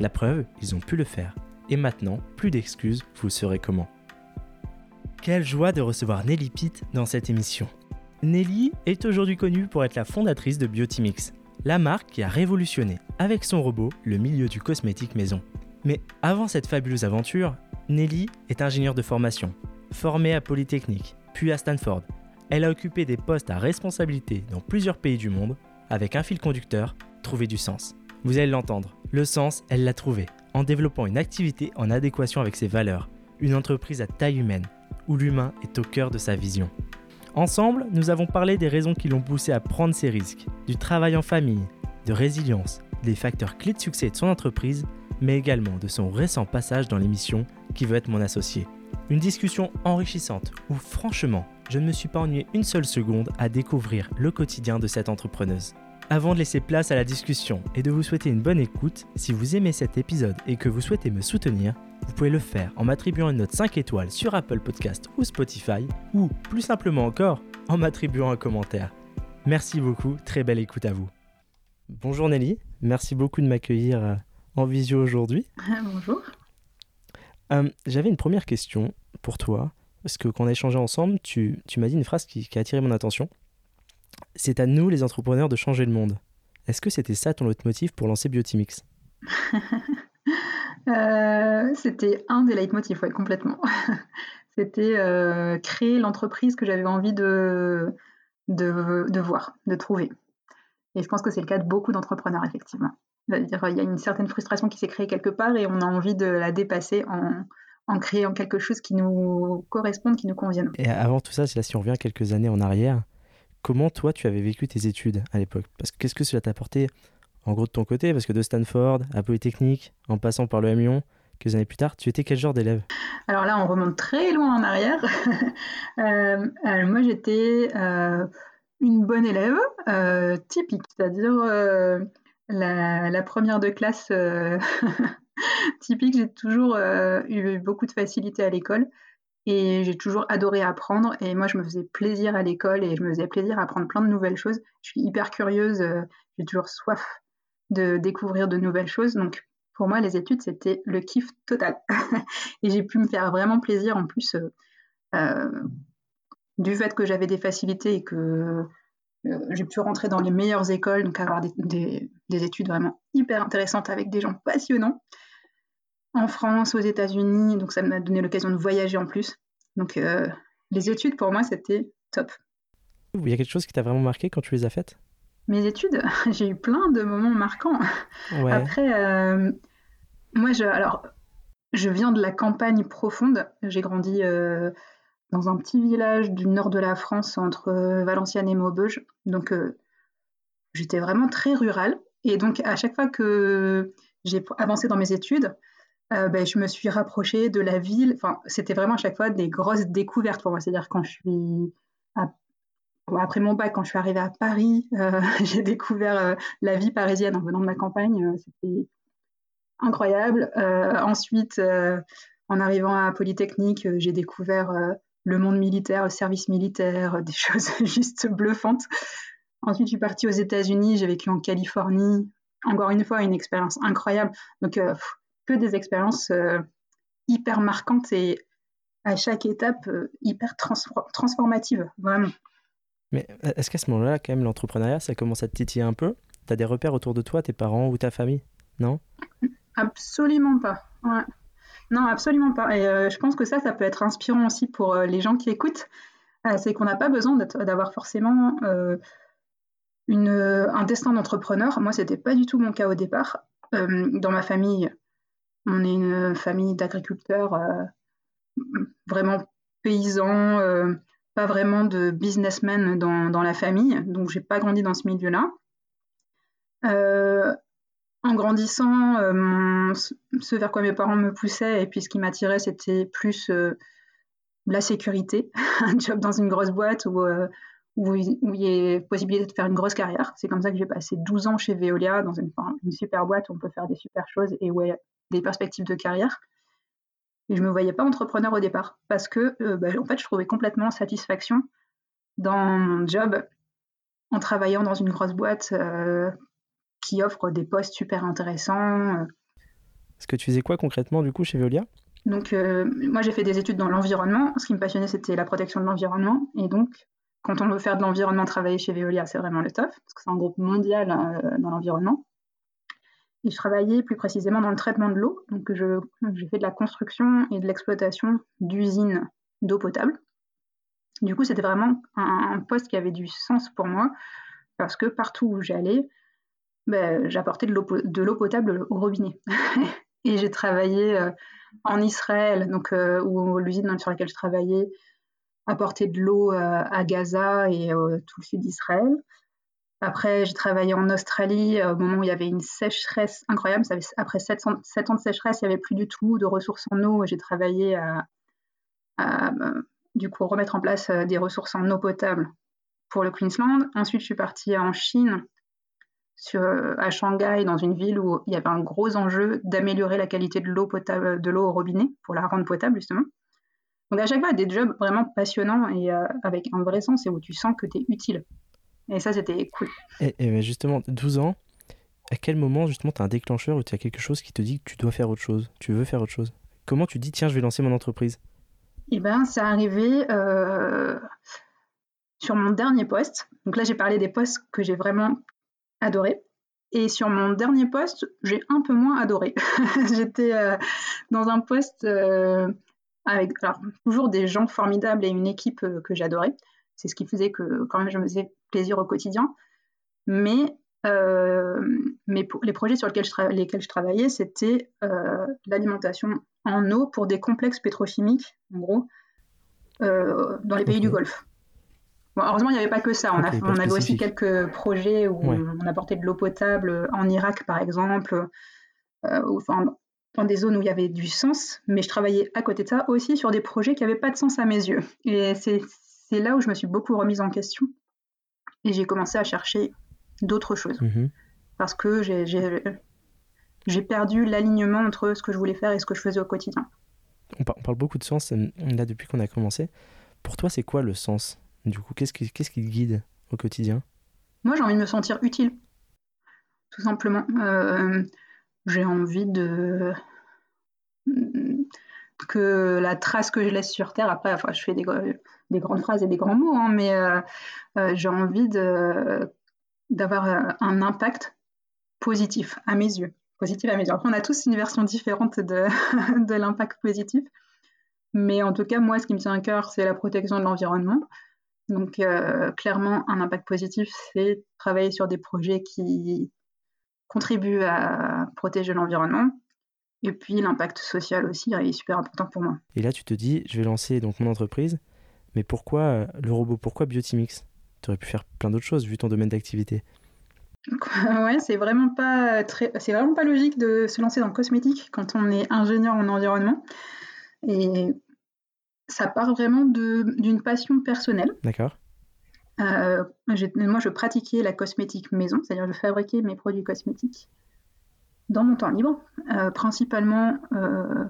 La preuve, ils ont pu le faire. Et maintenant, plus d'excuses, vous saurez comment. Quelle joie de recevoir Nelly Pitt dans cette émission. Nelly est aujourd'hui connue pour être la fondatrice de Biotimix, la marque qui a révolutionné, avec son robot, le milieu du cosmétique maison. Mais avant cette fabuleuse aventure, Nelly est ingénieure de formation, formée à Polytechnique, puis à Stanford. Elle a occupé des postes à responsabilité dans plusieurs pays du monde, avec un fil conducteur, trouver du sens. Vous allez l'entendre, le sens, elle l'a trouvé, en développant une activité en adéquation avec ses valeurs, une entreprise à taille humaine, où l'humain est au cœur de sa vision. Ensemble, nous avons parlé des raisons qui l'ont poussé à prendre ses risques, du travail en famille, de résilience, des facteurs clés de succès de son entreprise, mais également de son récent passage dans l'émission Qui veut être mon associé. Une discussion enrichissante où franchement, je ne me suis pas ennuyé une seule seconde à découvrir le quotidien de cette entrepreneuse. Avant de laisser place à la discussion et de vous souhaiter une bonne écoute, si vous aimez cet épisode et que vous souhaitez me soutenir, vous pouvez le faire en m'attribuant une note 5 étoiles sur Apple Podcast ou Spotify, ou plus simplement encore, en m'attribuant un commentaire. Merci beaucoup, très belle écoute à vous. Bonjour Nelly, merci beaucoup de m'accueillir euh, en visio aujourd'hui. Bonjour. Euh, J'avais une première question pour toi, parce que quand on a échangé ensemble, tu, tu m'as dit une phrase qui, qui a attiré mon attention. C'est à nous, les entrepreneurs, de changer le monde. Est-ce que c'était ça ton leitmotiv pour lancer Biotimix? Euh, C'était un des leitmotifs, oui, complètement. c'était euh, créer l'entreprise que j'avais envie de, de, de, voir, de trouver. Et je pense que c'est le cas de beaucoup d'entrepreneurs, effectivement. C'est-à-dire il y a une certaine frustration qui s'est créée quelque part et on a envie de la dépasser en, en créant quelque chose qui nous corresponde, qui nous convienne. Et avant tout ça, si on revient quelques années en arrière, comment toi tu avais vécu tes études à l'époque? Parce que qu'est-ce que cela t'a apporté en gros de ton côté? Parce que de Stanford à Polytechnique, en passant par le M Lyon, quelques années plus tard, tu étais quel genre d'élève? Alors là, on remonte très loin en arrière. euh, moi, j'étais euh, une bonne élève, euh, typique, c'est-à-dire la, la, première de classe typique. J'ai toujours eu beaucoup de facilité à l'école. Et j'ai toujours adoré apprendre. Et moi, je me faisais plaisir à l'école et je me faisais plaisir à apprendre plein de nouvelles choses. Je suis hyper curieuse. Euh, j'ai toujours soif de découvrir de nouvelles choses. Donc, pour moi, les études, c'était le kiff total. et j'ai pu me faire vraiment plaisir en plus euh, euh, du fait que j'avais des facilités et que j'ai pu rentrer dans les meilleures écoles, donc avoir des études vraiment hyper intéressantes avec des gens passionnants en France, aux États-Unis, donc ça m'a donné l'occasion de voyager en plus. Donc euh, les études pour moi c'était top. Il y a quelque chose qui t'a vraiment marqué quand tu les as faites? Mes études, j'ai eu plein de moments marquants. Ouais. Après, euh, moi je, alors je viens de la campagne profonde. J'ai grandi euh, dans un petit village du nord de la France entre Valenciennes et Maubeuge. Donc j'étais vraiment très rurale. Et donc à chaque fois que j'ai avancé dans mes études, euh, ben, je me suis rapprochée de la ville. Enfin, c'était vraiment à chaque fois des grosses découvertes pour moi. C'est-à-dire quand je suis après mon bac, quand je suis arrivée à Paris, euh, j'ai découvert euh, la vie parisienne en venant de ma campagne. C'était incroyable. Ensuite, en arrivant à Polytechnique, j'ai découvert le monde militaire, le service militaire, des choses juste bluffantes. Ensuite, je suis partie aux États-Unis. J'ai vécu en Californie. Encore une fois, une expérience incroyable. Donc, que des expériences euh, hyper marquantes et à chaque étape euh, hyper trans transformative, vraiment. Mais euh, est-ce qu'à ce, ce moment-là, quand même, l'entrepreneuriat, ça commence à te titiller un peu? Tu as des repères autour de toi, tes parents ou ta famille? Non? Absolument pas. Ouais. Non, absolument pas. Et euh, je pense que ça, ça peut être inspirant aussi pour euh, les gens qui écoutent. Euh, c'est qu'on n'a pas besoin d'avoir forcément une, un destin d'entrepreneur. Moi, c'était pas du tout mon cas au départ. dans ma famille, on est une famille d'agriculteurs euh, vraiment paysans, euh, pas vraiment de businessmen dans, la famille, donc j'ai pas grandi dans ce milieu-là. Euh, en grandissant, ce vers quoi mes parents me poussaient, et puis ce qui m'attirait, c'était plus la sécurité, un job dans une grosse boîte où, il y a possibilité de faire une grosse carrière. C'est comme ça que j'ai passé 12 ans chez Veolia, dans une, une, super boîte où on peut faire des super choses et où des perspectives de carrière. Et je ne me voyais pas entrepreneur au départ parce que euh, bah, en fait, je trouvais complètement satisfaction dans mon job en travaillant dans une grosse boîte euh, qui offre des postes super intéressants. Euh. Est-ce que tu faisais quoi concrètement du coup chez Veolia? Donc moi j'ai fait des études dans l'environnement. Ce qui me passionnait c'était la protection de l'environnement et donc quand on veut faire de l'environnement travailler chez Veolia c'est vraiment le top parce que c'est un groupe mondial dans l'environnement. Et je travaillais plus précisément dans le traitement de l'eau. Donc, j'ai fait de la construction et de l'exploitation d'usines d'eau potable. Du coup, c'était vraiment un, poste qui avait du sens pour moi parce que partout où j'allais, ben, j'apportais de l'eau potable au robinet. et j'ai travaillé euh, en Israël, donc euh, où l'usine sur laquelle je travaillais apportait de l'eau euh, à Gaza et tout le sud d'Israël. Après, j'ai travaillé en Australie au moment où il y avait une sécheresse incroyable. Après 7 ans, de sécheresse, il n'y avait plus du tout de ressources en eau. J'ai travaillé à, du coup, remettre en place euh, des ressources en eau potable pour le Queensland. Ensuite, je suis partie en Chine, à Shanghai, dans une ville où il y avait un gros enjeu d'améliorer la qualité de l'eau potable, de l'eau au robinet pour la rendre potable, justement. Donc, à chaque fois, des jobs vraiment passionnants et euh, avec un vrai sens et où tu sens que tu es utile. Et ça, c'était cool. Et, justement, 12 ans, à quel moment, justement, tu as un déclencheur ou tu as quelque chose qui te dit que tu dois faire autre chose, tu veux faire autre chose? Comment tu dis, tiens, je vais lancer mon entreprise? Eh bien, c'est arrivé euh, sur mon dernier poste. Donc là, j'ai parlé des postes que j'ai vraiment adorés. Et sur mon dernier poste, j'ai un peu moins adoré. J'étais euh, dans un poste euh, avec toujours des gens formidables et une équipe que j'adorais. C'est ce qui faisait que quand même je me faisais plaisir au quotidien. Mais, euh, mais pour les projets sur lesquels je, lesquels je travaillais, c'était euh, l'alimentation en eau pour des complexes pétrochimiques, en gros, euh, dans les pays du Golfe. heureusement, il n'y avait pas que ça. On, on avait aussi quelques projets où on apportait de l'eau potable en Irak, par exemple, enfin, dans des zones où il y avait du sens. Mais je travaillais à côté de ça aussi sur des projets qui n'avaient pas de sens à mes yeux. Et c'est c'est là où je me suis beaucoup remise en question et j'ai commencé à chercher d'autres choses. Mhm. Parce que j'ai perdu l'alignement entre ce que je voulais faire et ce que je faisais au quotidien. On, parle beaucoup de sens euh, là depuis qu'on a commencé. Pour toi, c'est quoi le sens Du coup, qu'est-ce qui, qu'est-ce qui te guide au quotidien? Moi, j'ai envie de me sentir utile, tout simplement. Euh, j'ai envie de que la trace que je laisse sur Terre, après, enfin, je fais des, des grandes phrases et des grands mots, hein, mais euh, euh, j'ai envie d'avoir euh, un impact positif à mes yeux. Positif à mes yeux. Après, on a tous une version différente de, l'impact positif, mais en tout cas, moi, ce qui me tient à cœur, c'est la protection de l'environnement. Donc, clairement, un impact positif, c'est travailler sur des projets qui contribuent à protéger l'environnement, et puis l'impact social aussi est super important pour moi. Et là, tu te dis, je vais lancer donc mon entreprise, mais pourquoi euh, le robot Pourquoi Biotimix? Tu aurais pu faire plein d'autres choses vu ton domaine d'activité. Ouais, c'est vraiment pas très, c'est vraiment pas logique de se lancer dans le cosmétique quand on est ingénieur en environnement. Et ça part vraiment d'une passion personnelle. D'accord. Euh, moi, je pratiquais la cosmétique maison, c'est-à-dire je fabriquais mes produits cosmétiques dans mon temps libre, euh, principalement euh,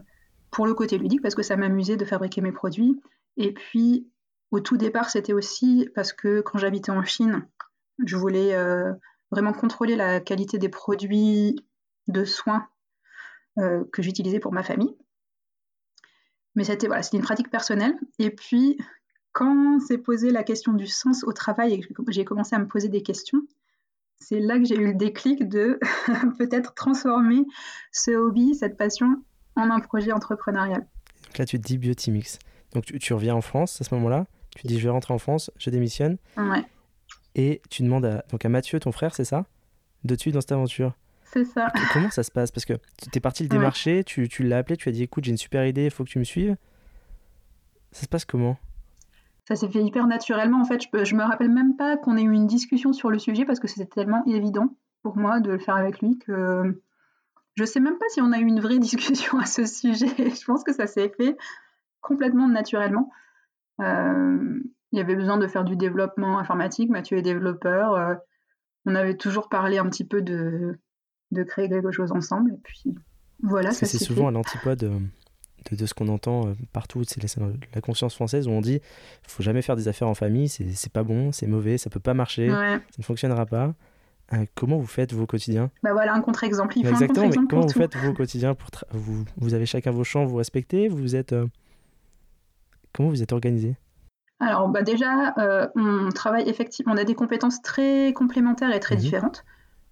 pour le côté ludique, parce que ça m'amusait de fabriquer mes produits. Et puis, au tout départ, c'était aussi parce que quand j'habitais en Chine, je voulais euh, vraiment contrôler la qualité des produits de soins que j'utilisais pour ma famille. Mais c'était voilà, une pratique personnelle. Et puis, quand s'est posé la question du sens au travail et que j'ai commencé à me poser des questions, c'est là que j'ai eu le déclic de peut-être transformer ce hobby, cette passion, en un projet entrepreneurial. Donc là, tu te dis Biotimix. Donc tu, reviens en France à ce moment-là, tu dis je vais rentrer en France, je démissionne. Ouais. Et tu demandes à, donc à Mathieu, ton frère, c'est ça? De tu dans cette aventure C'est ça. comment ça se passe? Parce que tu es parti le démarcher, tu, tu l'as appelé, tu as dit écoute, j'ai une super idée, il faut que tu me suives. Ça se passe comment? Ça s'est fait hyper naturellement. En fait, je, je me rappelle même pas qu'on ait eu une discussion sur le sujet parce que c'était tellement évident pour moi de le faire avec lui que je sais même pas si on a eu une vraie discussion à ce sujet. je pense que ça s'est fait complètement naturellement. Euh, il y avait besoin de faire du développement informatique. Mathieu est développeur. Euh, on avait toujours parlé un petit peu de, de créer quelque chose ensemble. Et puis voilà. c'est souvent à l'antipode de, de, ce qu'on entend euh, partout. C'est la, conscience française où on dit faut jamais faire des affaires en famille, c'est pas bon, c'est mauvais, ça peut pas marcher, ça ne fonctionnera pas. comment vous faites vos quotidiens? Bah voilà un contre-exemple. Exactement, mais comment vous faites vos quotidiens pour vous, vous avez chacun vos champs, vous respectez, vous êtes comment vous êtes organisé? Alors bah déjà, euh, on travaille effectivement, on a des compétences très complémentaires et très mhm. différentes.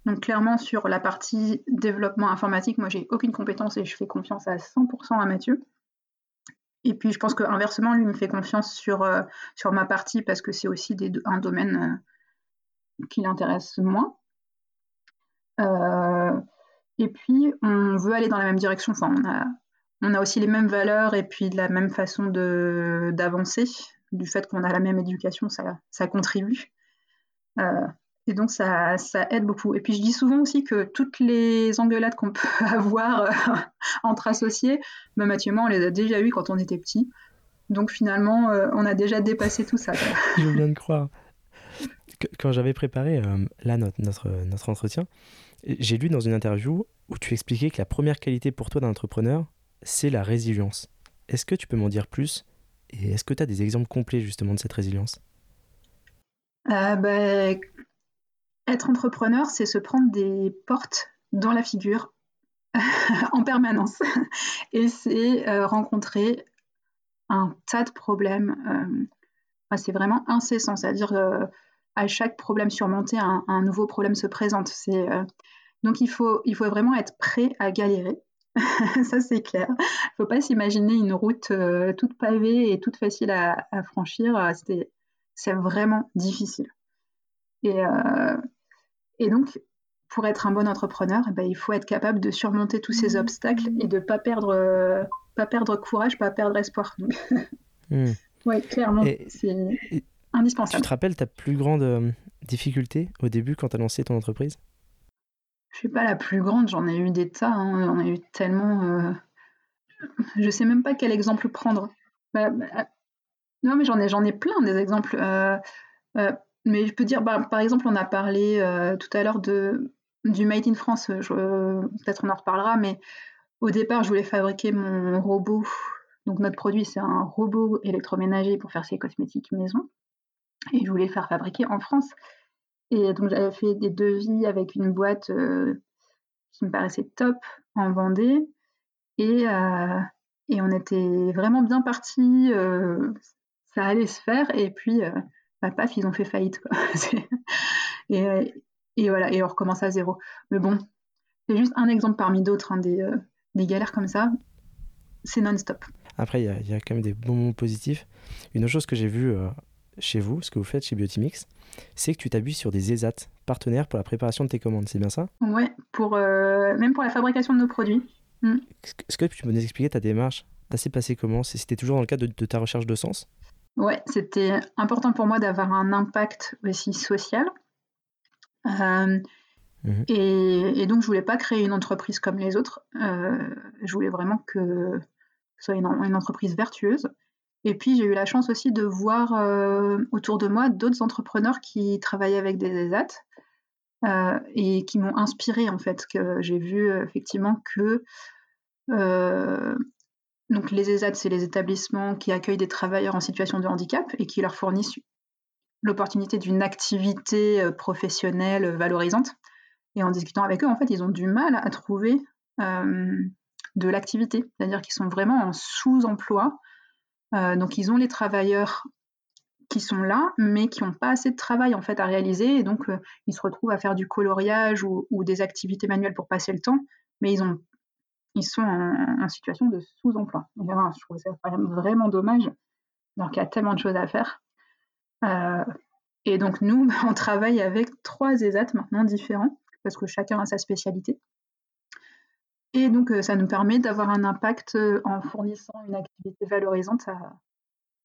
Donc clairement sur la partie développement informatique, moi j'ai aucune compétence et je fais confiance à 100% à Mathieu. Et puis je pense qu'inversement, lui me fait confiance sur, euh, sur ma partie parce que c'est aussi des, un domaine euh, qui l'intéresse moins. et puis on veut aller dans la même direction. Enfin, on a, on a aussi les mêmes valeurs et puis la même façon d'avancer du fait qu'on a la même éducation, ça, ça contribue. Euh, et donc, ça, ça, aide beaucoup. Et puis, je dis souvent aussi que toutes les engueulades qu'on peut avoir euh, entre associés, bah, Mathieu et moi, on les a déjà eues quand on était petits. Donc, finalement, euh, on a déjà dépassé tout ça. je viens de croire. Quand j'avais préparé là, notre, notre, notre entretien, j'ai lu dans une interview où tu expliquais que la première qualité pour toi d'un entrepreneur, c'est la résilience. Est-ce que tu peux m'en dire plus? Et est-ce que tu as des exemples complets justement de cette résilience? Euh, bah, Être entrepreneur, c'est se prendre des portes dans la figure en permanence. Et c'est euh, rencontrer un tas de problèmes. Euh, c'est vraiment incessant, c'est-à-dire à chaque problème surmonté, un, nouveau problème se présente. donc il faut vraiment être prêt à galérer. ça c'est clair. Il ne faut pas s'imaginer une route euh, toute pavée et toute facile à, franchir. Euh, c'est vraiment difficile. Et, euh, et, donc, pour être un bon entrepreneur, eh ben, il faut être capable de surmonter tous ces obstacles et de ne pas perdre, pas perdre courage, pas perdre espoir. Hmm. Oui, clairement, c'est indispensable. Tu te rappelles ta plus grande difficulté au début quand tu as lancé ton entreprise? Je suis pas la plus grande, j'en ai eu des tas, hein, j'en ai eu tellement. Euh... Je sais même pas quel exemple prendre. Bah, bah, non, mais j'en ai, j'en ai plein des exemples. Euh, euh, mais je peux dire, bah, par exemple, on a parlé euh, tout à l'heure de du Made in France. Peut-être on en reparlera, mais au départ, je voulais fabriquer mon robot. Donc notre produit, c'est un robot électroménager pour faire ses cosmétiques maison. Et je voulais le faire fabriquer en France. Et donc j'avais fait des devis avec une boîte euh, qui me paraissait top en Vendée. Et, euh, et on était vraiment bien partis. Euh, ça allait se faire. Et puis, bah, paf, ils ont fait faillite. et, et, voilà, et on recommence à zéro. Mais bon, c'est juste un exemple parmi d'autres, hein, des, des galères comme ça. C'est non-stop. Après, il y, y, a quand même des bons moments positifs. Une autre chose que j'ai vue chez vous, ce que vous faites chez Biotimix, c'est que tu t'appuies sur des ESAT, partenaires pour la préparation de tes commandes, c'est bien ça? Oui, pour, euh, même pour la fabrication de nos produits. Mm. Est-ce que tu peux nous expliquer ta démarche? Ça s'est passé comment? C'était toujours dans le cadre de, ta recherche de sens? Oui, c'était important pour moi d'avoir un impact aussi social. Euh, mhm. et, donc, je voulais pas créer une entreprise comme les autres. Euh, je voulais vraiment que ce soit une entreprise vertueuse. Et puis j'ai eu la chance aussi de voir euh, autour de moi d'autres entrepreneurs qui travaillaient avec des ESAT euh, et qui m'ont inspiré en fait. Que j'ai vu euh, effectivement que donc les ESAT, c'est les établissements qui accueillent des travailleurs en situation de handicap et qui leur fournissent l'opportunité d'une activité professionnelle valorisante. Et en discutant avec eux, en fait, ils ont du mal à trouver de l'activité, c'est-à-dire qu'ils sont vraiment en sous-emploi euh, donc ils ont les travailleurs qui sont là, mais qui n'ont pas assez de travail en fait à réaliser, et donc euh, ils se retrouvent à faire du coloriage ou, des activités manuelles pour passer le temps, mais ils sont en, situation de sous-emploi. je trouve ça vraiment dommage, alors qu'il y a tellement de choses à faire. Euh, et donc nous, on travaille avec trois ESAT maintenant différents, parce que chacun a sa spécialité. Et donc, euh, ça nous permet d'avoir un impact euh, en fournissant une activité valorisante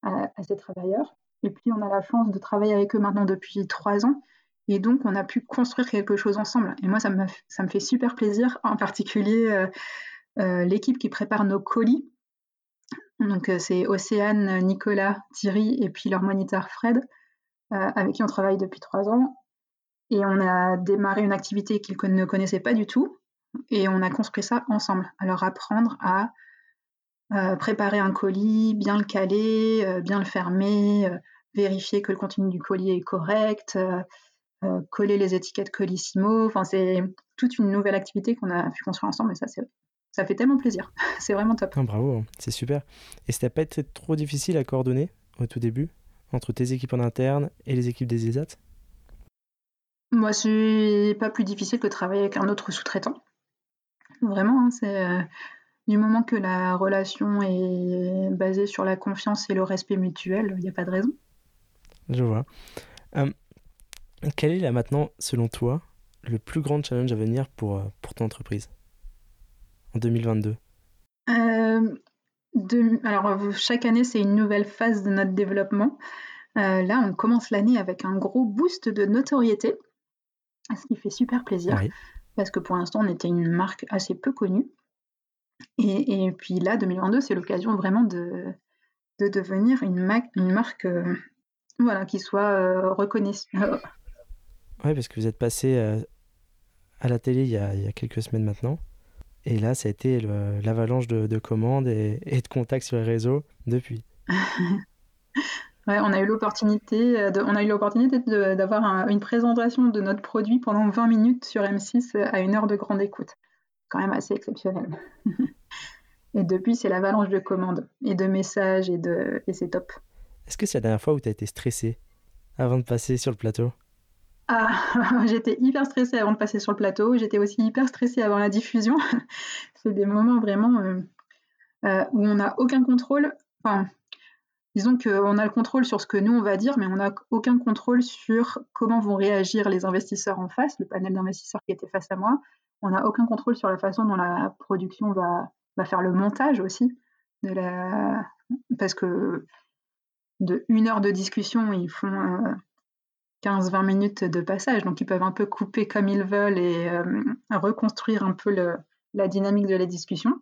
à, ces travailleurs. Et puis, on a la chance de travailler avec eux maintenant depuis trois ans. Et donc, on a pu construire quelque chose ensemble. Et moi, ça me, ça me fait super plaisir, en particulier euh, l'équipe qui prépare nos colis. Donc, c'est Océane, Nicolas, Thierry et puis leur moniteur Fred, avec qui on travaille depuis trois ans. Et on a démarré une activité qu'ils ne connaissaient pas du tout. Et on a construit ça ensemble. Alors, apprendre à préparer un colis, bien le caler, bien le fermer, vérifier que le contenu du colis est correct, euh, coller les étiquettes Colissimo. Enfin, c'est toute une nouvelle activité qu'on a pu construire ensemble et ça, ça fait tellement plaisir. c'est vraiment top. Ah, bravo, hein. c'est super. Et ça n'a pas été trop difficile à coordonner au tout début entre tes équipes en interne et les équipes des ESAT Moi, c'est pas plus difficile que de travailler avec un autre sous-traitant. Vraiment, hein, c'est euh, du moment que la relation est basée sur la confiance et le respect mutuel, il n'y a pas de raison. Je vois. Hum, quel est là maintenant, selon toi, le plus grand challenge à venir pour, euh, pour ton entreprise en 2022 euh, Alors, chaque année, c'est une nouvelle phase de notre développement. Euh, là, on commence l'année avec un gros boost de notoriété, ce qui fait super plaisir, parce que pour l'instant, on était une marque assez peu connue. Et, puis là, 2022, c'est l'occasion vraiment de, de devenir une, une marque voilà, qui soit reconnaissable oui, parce que vous êtes passé euh, à la télé il y, a, il y, a, quelques semaines maintenant. Et là, ça a été l'avalanche de, commandes et, de contacts sur les réseaux depuis. ouais, on a eu l'opportunité euh, on a eu l'opportunité d'avoir une présentation de notre produit pendant 20 minutes sur M6 euh, à une heure de grande écoute. Quand même assez exceptionnel. et depuis, c'est l'avalanche de commandes et de messages et, de, et c'est top. Est-ce que c'est la dernière fois où tu as été stressé avant de passer sur le plateau? Ah, j'étais hyper stressée avant de passer sur le plateau. J'étais aussi hyper stressée avant la diffusion. c'est des moments vraiment euh, euh, où on n'a aucun contrôle. Enfin, disons qu'on a le contrôle sur ce que nous on va dire, mais on n'a aucun contrôle sur comment vont réagir les investisseurs en face, le panel d'investisseurs qui était face à moi. On n'a aucun contrôle sur la façon dont la production va, faire le montage aussi. Parce que de une heure de discussion, ils font euh, 15-20 minutes de passage, donc ils peuvent un peu couper comme ils veulent et euh, reconstruire un peu la dynamique de la discussion.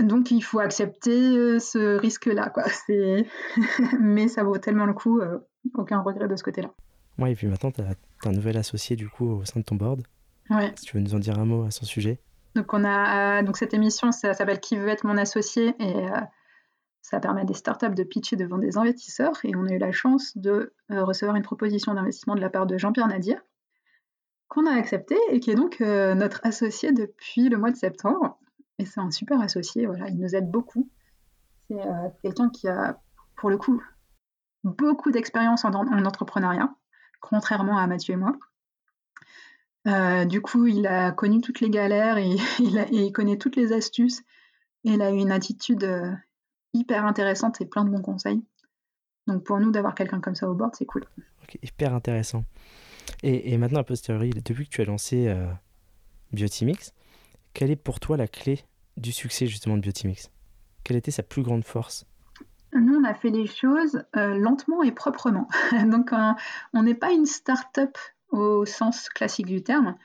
Donc il faut accepter euh, ce risque-là, quoi. Mais ça vaut tellement le coup, euh, aucun regret de ce côté-là. Ouais, et puis maintenant, tu as, un nouvel associé du coup au sein de ton board. Ouais. Si tu veux nous en dire un mot à son sujet. Donc on a donc cette émission, ça s'appelle Qui veut être mon associé? Et ça permet à des startups de pitcher devant des investisseurs et on a eu la chance de euh, recevoir une proposition d'investissement de la part de Jean-Pierre Nadir qu'on a accepté et qui est donc euh, notre associé depuis le mois de septembre. C'est un super associé, voilà, il nous aide beaucoup. C'est euh, quelqu'un qui a, pour le coup, beaucoup d'expérience en, entrepreneuriat, contrairement à Mathieu et moi. du coup, il a connu toutes les galères et il, connaît toutes les astuces. Et il a eu une attitude hyper intéressante et plein de bons conseils. Donc pour nous, d'avoir quelqu'un comme ça au board, c'est cool. hyper intéressant. Et, et, maintenant, a posteriori, depuis que tu as lancé euh, Biotimix, quelle est pour toi la clé du succès justement de Biotimix Quelle était sa plus grande force? Nous, on a fait les choses euh, lentement et proprement. Donc on n'est pas une start-up au sens classique du terme.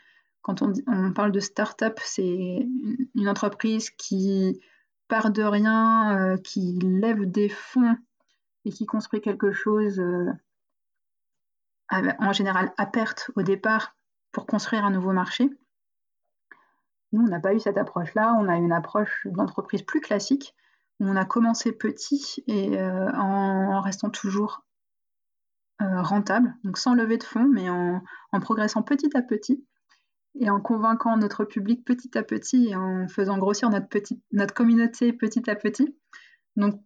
Quand on, parle de start-up, c'est une entreprise qui part de rien, euh, qui lève des fonds et qui construit quelque chose euh, en général à perte au départ pour construire un nouveau marché. Nous, on n'a pas eu cette approche-là, on a une approche d'entreprise plus classique, où on a commencé petit et euh, en, restant toujours rentable, donc sans lever de fonds, mais en progressant petit à petit et en convainquant notre public petit à petit et en faisant grossir notre, notre communauté petit à petit. Donc,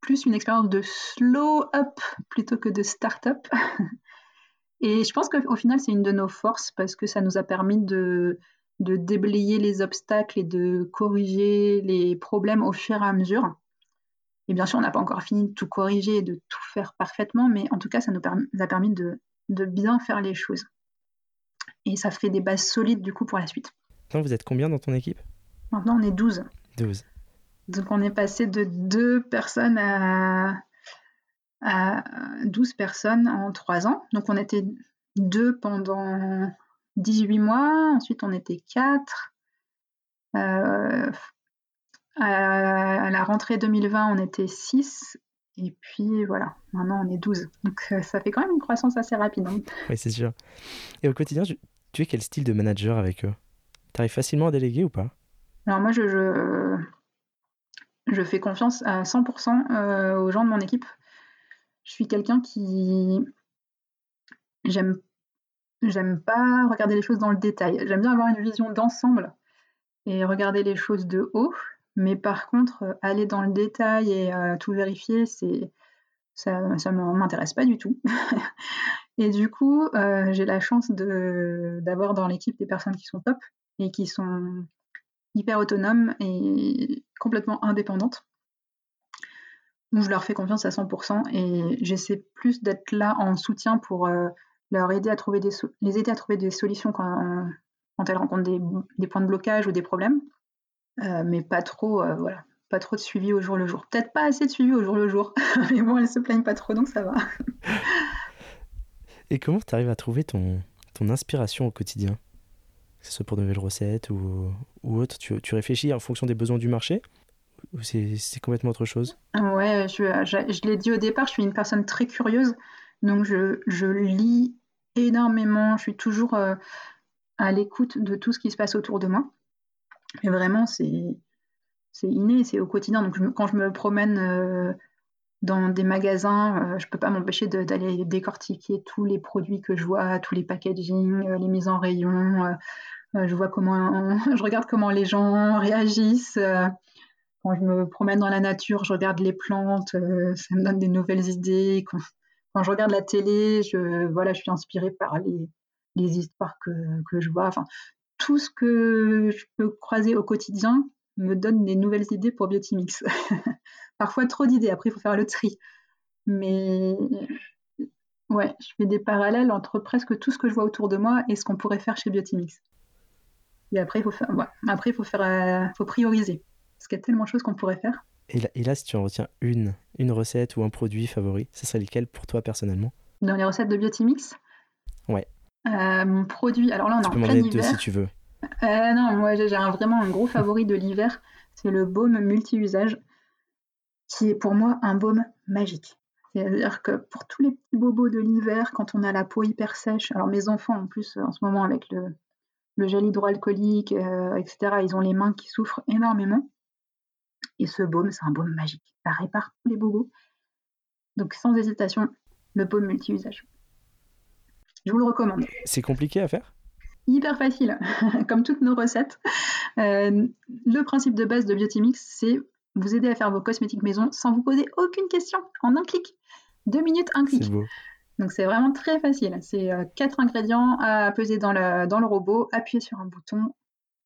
plus une expérience de slow up plutôt que de start up. et je pense qu'au final, c'est une de nos forces parce que ça nous a permis de, de déblayer les obstacles et de corriger les problèmes au fur et à mesure. Et bien sûr, on n'a pas encore fini de tout corriger et de tout faire parfaitement, mais en tout cas, ça nous, a permis de, de bien faire les choses et ça fait des bases solides du coup pour la suite. Maintenant, vous êtes combien dans ton équipe? Maintenant, on est 12. 12. Donc, on est passé de 2 personnes à, à 12 personnes en 3 ans. Donc, on était deux pendant 18 mois. Ensuite, on était quatre. Euh, à la rentrée 2020, on était six. Et puis voilà, maintenant on est 12. Donc euh, ça fait quand même une croissance assez rapide. Hein. Oui, c'est sûr. Et au quotidien, tu, tu, es quel style de manager avec eux? Tu arrives facilement à déléguer ou pas? Alors moi, je, je, je, fais confiance à 100% euh, aux gens de mon équipe. Je suis quelqu'un qui... J'aime J'aime pas regarder les choses dans le détail. J'aime bien avoir une vision d'ensemble et regarder les choses de haut. Mais par contre, euh, aller dans le détail et euh, tout vérifier, c'est ça ne m'intéresse pas du tout. et du coup, euh, j'ai la chance d'avoir dans l'équipe des personnes qui sont top et qui sont hyper autonomes et complètement indépendantes. Donc je leur fais confiance à 100% et j'essaie plus d'être là en soutien pour leur aider à trouver des les aider à trouver des solutions quand, quand elles rencontrent des, des, points de blocage ou des problèmes, euh, mais pas trop, euh, voilà, pas trop de suivi au jour le jour. Peut-être pas assez de suivi au jour le jour, mais bon, elles se plaignent pas trop, donc ça va. Et comment tu arrives à trouver ton, ton inspiration au quotidien? Que ce soit pour de nouvelles recettes ou, ou autre, tu, tu réfléchis en fonction des besoins du marché? Ou c'est complètement autre chose? Ouais, je, je, je l'ai dit au départ, je suis une personne très curieuse. Donc je, je, lis énormément, je suis toujours euh, à l'écoute de tout ce qui se passe autour de moi. Et vraiment, c'est inné, c'est au quotidien. Donc quand je me promène euh, dans des magasins, euh, je ne peux pas m'empêcher d'aller décortiquer tous les produits que je vois, tous les packaging, les mises en rayon. je vois comment, je regarde comment les gens réagissent. quand je me promène dans la nature, je regarde les plantes, ça me donne des nouvelles idées. Quand je regarde la télé, je, voilà, je suis inspirée par les, histoires que, que, je vois. Enfin, tout ce que je peux croiser au quotidien me donne des nouvelles idées pour Biotimix. Parfois trop d'idées, après il faut faire le tri. Mais ouais, je fais des parallèles entre presque tout ce que je vois autour de moi et ce qu'on pourrait faire chez Biotimix. Et après, il faut, faire, ouais, après, faut, faire, euh, faut prioriser. Parce qu'il y a tellement de choses qu'on pourrait faire. Et là, si tu en retiens une, une recette ou un produit favori, ce serait lequel pour toi personnellement? Dans les recettes de Biotimix? Ouais. Euh, mon produit, alors là on tu en plein hiver. si tu veux. Euh, non, moi j'ai vraiment un gros favori de l'hiver, c'est le baume multi-usage, qui est pour moi un baume magique. C'est-à-dire que pour tous les petits bobos de l'hiver, quand on a la peau hyper sèche, alors mes enfants en plus en ce moment avec le, le gel hydroalcoolique, euh, etc., ils ont les mains qui souffrent énormément. Et ce baume, c'est un baume magique. Ça répare tous les bobos. Donc sans hésitation, le baume multi-usage. Je vous le recommande. C'est compliqué à faire? Hyper facile, comme toutes nos recettes. Euh, le principe de base de Biotimix, c'est vous aider à faire vos cosmétiques maison sans vous poser aucune question, en un clic. Deux minutes, un clic. Beau. Donc c'est vraiment très facile. C'est euh, quatre ingrédients à peser dans le, dans le robot, appuyer sur un bouton,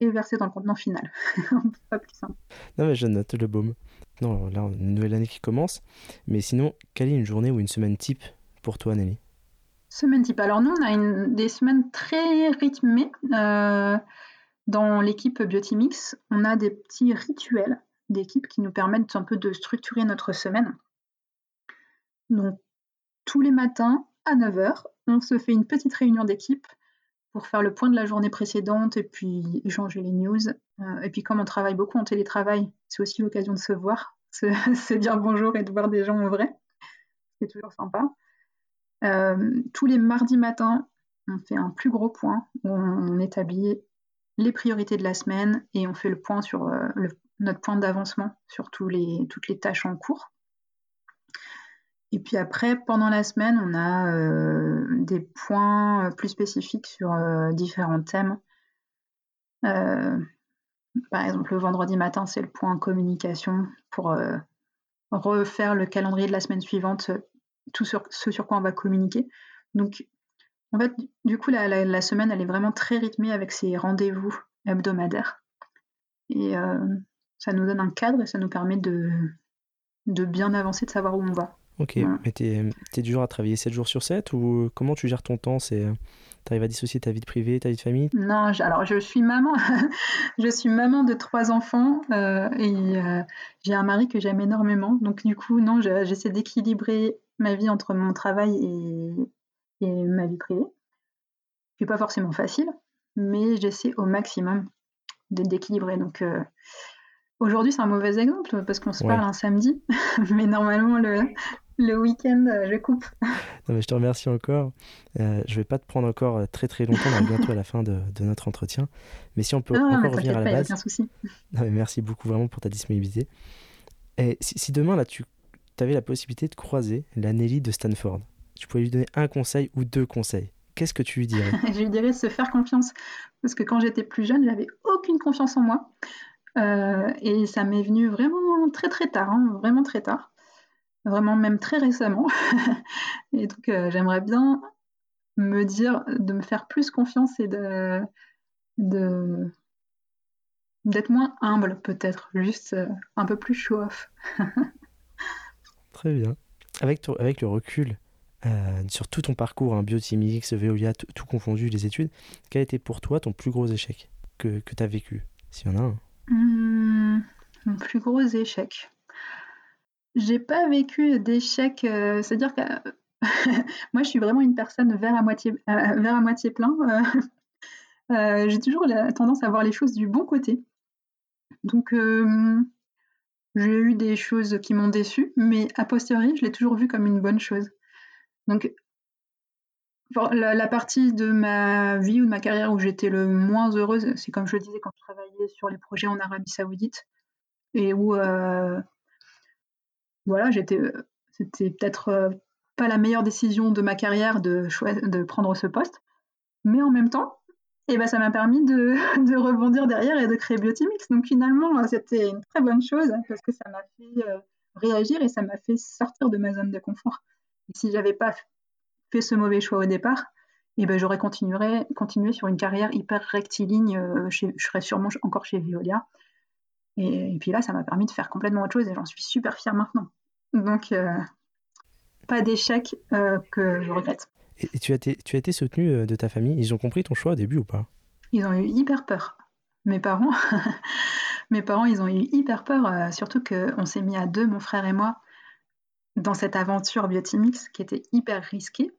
et verser dans le contenant final. pas plus simple. Non, mais je note le baume. Non, là, une nouvelle année qui commence. Mais sinon, quelle est une journée ou une semaine type pour toi, Nelly? Semaine type. Alors, nous, on a une, des semaines très rythmées. Euh, dans l'équipe Biotimix, on a des petits rituels d'équipe qui nous permettent un peu de structurer notre semaine. Donc, tous les matins à 9h, on se fait une petite réunion d'équipe pour faire le point de la journée précédente et puis échanger les news. Euh, et puis comme on travaille beaucoup en télétravail, c'est aussi l'occasion de se voir, se, dire bonjour et de voir des gens en vrai. C'est toujours sympa. Euh, tous les mardis matins, on fait un plus gros point où on établit les priorités de la semaine et on fait le point sur euh, notre point d'avancement sur toutes les tâches en cours. Et puis après, pendant la semaine, on a euh, des points euh, plus spécifiques sur euh, différents thèmes. par exemple, le vendredi matin, c'est le point communication pour refaire le calendrier de la semaine suivante, tout sur, ce sur quoi on va communiquer. Donc, en fait, du coup, la, la semaine, elle est vraiment très rythmée avec ces rendez-vous hebdomadaires. Et ça nous donne un cadre et ça nous permet de, de bien avancer, de savoir où on va. Ok, mais t'es es du genre à travailler 7 jours sur 7 ou comment tu gères ton temps? C'est T'arrives à dissocier ta vie de privée, ta vie de famille? Non, alors je suis maman. je suis maman de trois enfants euh, et euh, j'ai un mari que j'aime énormément. Donc du coup, non, j'essaie d'équilibrer ma vie entre mon travail et, et, ma vie privée. n'est pas forcément facile, mais j'essaie au maximum d'équilibrer. Donc aujourd'hui, c'est un mauvais exemple parce qu'on se parle un samedi, mais normalement, le, le week-end, je coupe. Non, mais je te remercie encore. Euh, je vais pas te prendre encore très très longtemps, on est bientôt à la fin de, de, notre entretien. Mais si on peut encore revenir à la base. souci. Non, mais merci beaucoup vraiment pour ta disponibilité. Et si, demain, là, tu avais la possibilité de croiser la Nelly de Stanford, tu pouvais lui donner un conseil ou deux conseils, qu'est-ce que tu lui dirais? Je lui dirais se faire confiance. Parce que quand j'étais plus jeune, j'avais aucune confiance en moi. Euh, et ça m'est venu vraiment très très tard, hein, vraiment très tard. Vraiment même très récemment. et donc euh, j'aimerais bien me dire de me faire plus confiance et de, de d'être moins humble peut-être, juste euh, un peu plus show-off. Très bien. Avec, avec le recul euh, sur tout ton parcours, hein, Biotimix, Veolia, tout confondu, les études, quel a été pour toi ton plus gros échec que, que tu as vécu S'il y en a un? Mmh, mon plus gros échec. J'ai pas vécu d'échec, euh, c'est-à-dire que moi je suis vraiment une personne vers à moitié, vers à moitié plein. j'ai toujours la tendance à voir les choses du bon côté. Donc, j'ai eu des choses qui m'ont déçue, mais a posteriori, je l'ai toujours vu comme une bonne chose. Donc, la, partie de ma vie ou de ma carrière où j'étais le moins heureuse, c'est comme je le disais quand je travaillais sur les projets en Arabie Saoudite et où, voilà, j'étais, c'était peut-être pas la meilleure décision de ma carrière de, de prendre ce poste, mais en même temps, et ben, ça m'a permis de, rebondir derrière et de créer Biotimix. Donc finalement, c'était une très bonne chose parce que ça m'a fait euh, réagir et ça m'a fait sortir de ma zone de confort. Si j'avais pas fait ce mauvais choix au départ, et ben, j'aurais continué, continué sur une carrière hyper rectiligne. Euh, je serais sûrement encore chez Veolia. Et, puis là, ça m'a permis de faire complètement autre chose et j'en suis super fière maintenant. Donc, euh, pas d'échec que je regrette. Et tu as été, tu as été soutenu euh, de ta famille Ils ont compris ton choix au début ou pas? Ils ont eu hyper peur. Mes parents, mes parents, ils ont eu hyper peur, euh, surtout qu'on s'est mis à deux, mon frère et moi, dans cette aventure Biotimix qui était hyper risquée,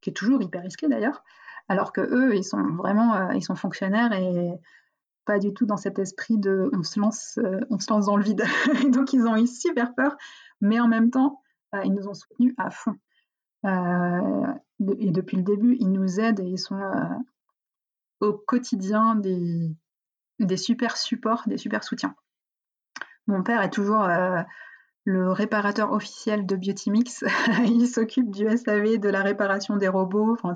qui est toujours hyper risquée d'ailleurs, alors que eux, ils sont vraiment, euh, ils sont fonctionnaires et pas du tout dans cet esprit de on se lance, on se lance dans le vide. Donc ils ont eu super peur, mais en même temps, ils nous ont soutenus à fond. Euh, et depuis le début, ils nous aident et ils sont euh, au quotidien des, super supports, des super soutiens. Mon père est toujours euh, le réparateur officiel de Biotimix. il s'occupe du SAV, de la réparation des robots. Enfin,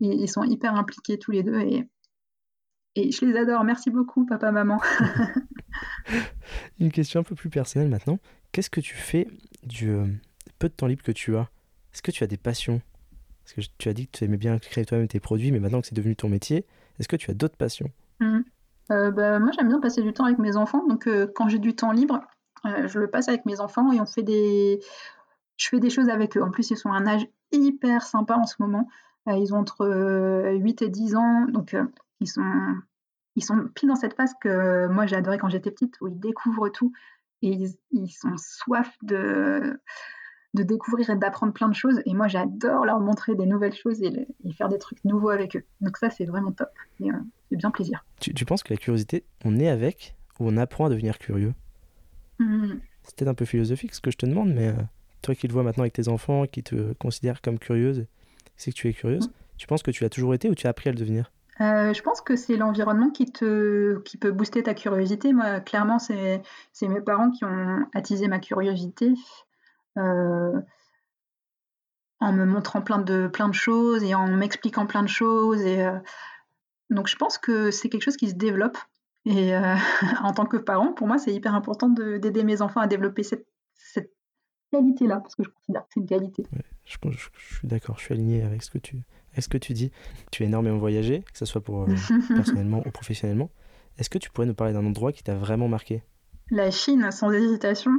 ils, sont hyper impliqués tous les deux et je les adore. Merci beaucoup, papa, maman. Une question un peu plus personnelle maintenant. Qu'est-ce que tu fais du peu de temps libre que tu as? Est-ce que tu as des passions? Parce que tu as dit que tu aimais bien créer toi-même tes produits, mais maintenant que c'est devenu ton métier, est-ce que tu as d'autres passions? Mmh. euh, bah, Moi, j'aime bien passer du temps avec mes enfants. Donc, euh, quand j'ai du temps libre, euh, je le passe avec mes enfants et on fait des... je fais des choses avec eux. En plus, ils sont à un âge hyper sympa en ce moment. ils ont entre 8 et 10 ans. Donc, ils sont ils sont pile dans cette phase que moi j'ai adoré quand j'étais petite, où ils découvrent tout et ils, ils sont soif de, de découvrir et d'apprendre plein de choses. Et moi, j'adore leur montrer des nouvelles choses et, faire des trucs nouveaux avec eux. Donc ça, c'est vraiment top. Et euh, c'est bien plaisir. Tu, penses que la curiosité, on est avec ou on apprend à devenir curieux? Mmh. C'est peut-être un peu philosophique ce que je te demande, mais euh, toi qui le vois maintenant avec tes enfants, qui te considèrent comme curieuse, c'est que tu es curieuse. Mmh. Tu penses que tu l'as toujours été ou tu as appris à le devenir? Euh, je pense que c'est l'environnement qui, peut booster ta curiosité. Moi, clairement, c'est mes parents qui ont attisé ma curiosité. Euh, en me montrant plein de, choses et en m'expliquant plein de choses. Euh, donc je pense que c'est quelque chose qui se développe. Et en tant que parent, pour moi, c'est hyper important d'aider mes enfants à développer cette, qualité-là, parce que je considère que c'est une qualité. je, suis d'accord, je suis aligné avec ce que tu, ce que tu dis. Tu as énormément voyagé, que ce soit pour personnellement ou professionnellement. Est-ce que tu pourrais nous parler d'un endroit qui t'a vraiment marqué? La Chine, sans hésitation.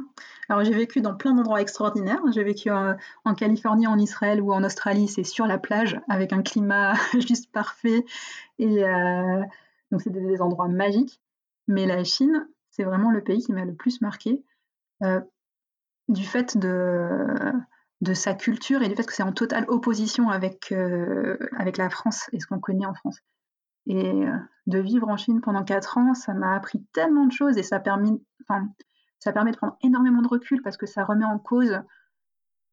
Alors j'ai vécu dans plein d'endroits extraordinaires. J'ai vécu en, Californie, en Israël ou en Australie, c'est sur la plage, avec un climat juste parfait. Et euh, donc c'est des, endroits magiques. Mais la Chine, c'est vraiment le pays qui m'a le plus marqué. Euh, du fait de, de sa culture et du fait que c'est en totale opposition avec, euh, avec la France et ce qu'on connaît en France. Et euh, de vivre en Chine pendant quatre ans, ça m'a appris tellement de choses et ça, permis, ça permet de prendre énormément de recul parce que ça remet en cause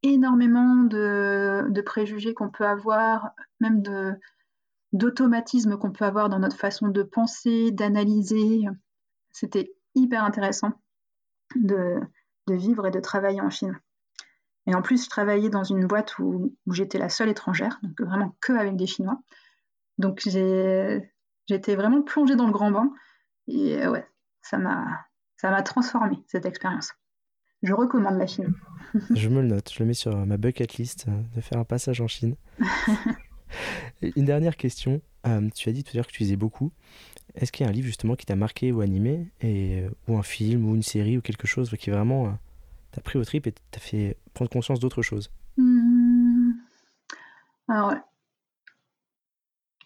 énormément de, de préjugés qu'on peut avoir, même de, d'automatismes qu'on peut avoir dans notre façon de penser, d'analyser. C'était hyper intéressant de, de vivre et de travailler en Chine. Et en plus, je travaillais dans une boîte où, j'étais la seule étrangère, donc vraiment que avec des Chinois. Donc été vraiment plongée dans le grand bain. Et euh, ouais, ça m'a ça m'a transformée cette expérience. Je recommande la Chine. je me le note, je le mets sur ma bucket list euh, de faire un passage en Chine. une dernière question. Euh, tu as dit tout à l'heure que tu lisais beaucoup. Est-ce qu'il y a un livre justement qui t'a marqué ou animé, et, ou un film ou une série ou quelque chose qui vraiment t'as pris au trip et t'as fait prendre conscience d'autre chose mmh. Alors,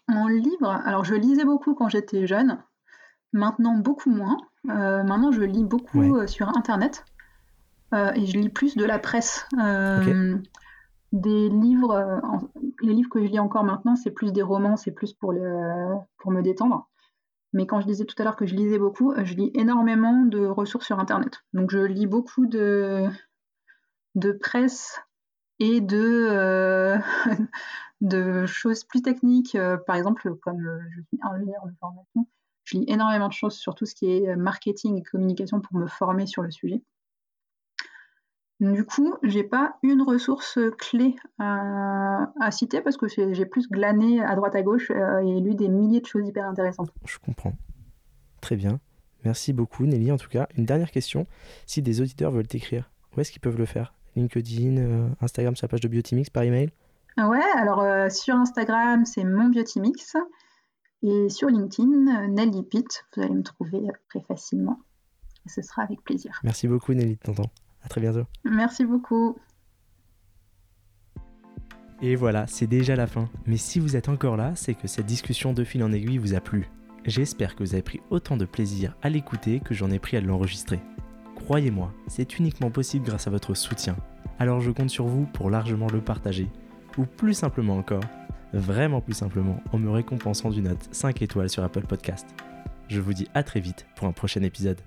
mon livre, alors je lisais beaucoup quand j'étais jeune, maintenant beaucoup moins. Euh, maintenant, je lis beaucoup euh, sur Internet euh, et je lis plus de la presse. Des livres, les livres que je lis encore maintenant, c'est plus des romans, c'est plus pour, le, pour me détendre. Mais quand je disais tout à l'heure que je lisais beaucoup, je lis énormément de ressources sur Internet. Donc je lis beaucoup de, de presse et de, euh, de choses plus techniques. Euh, par exemple, comme euh, je suis ingénieur de formation, je lis énormément de choses sur tout ce qui est marketing et communication pour me former sur le sujet. Du coup, j'ai pas une ressource clé à, citer parce que j'ai plus glané à droite à gauche et lu des milliers de choses hyper intéressantes. Je comprends. Très bien. Merci beaucoup Nelly. En tout cas, une dernière question. Si des auditeurs veulent t'écrire, où est-ce qu'ils peuvent le faire? LinkedIn, euh, Instagram sur la page de Biotimix par email? Ouais, alors euh, sur Instagram, c'est mon Biotimix. Et sur LinkedIn, Nelly Pitt. Vous allez me trouver très facilement. Et ce sera avec plaisir. Merci beaucoup Nelly de temps. À très bientôt. Merci beaucoup. Et voilà, c'est déjà la fin. Mais si vous êtes encore là, c'est que cette discussion de fil en aiguille vous a plu. J'espère que vous avez pris autant de plaisir à l'écouter que j'en ai pris à l'enregistrer. Croyez-moi, c'est uniquement possible grâce à votre soutien. Alors je compte sur vous pour largement le partager. Ou plus simplement encore, vraiment plus simplement, en me récompensant d'une note 5 étoiles sur Apple Podcast. Je vous dis à très vite pour un prochain épisode.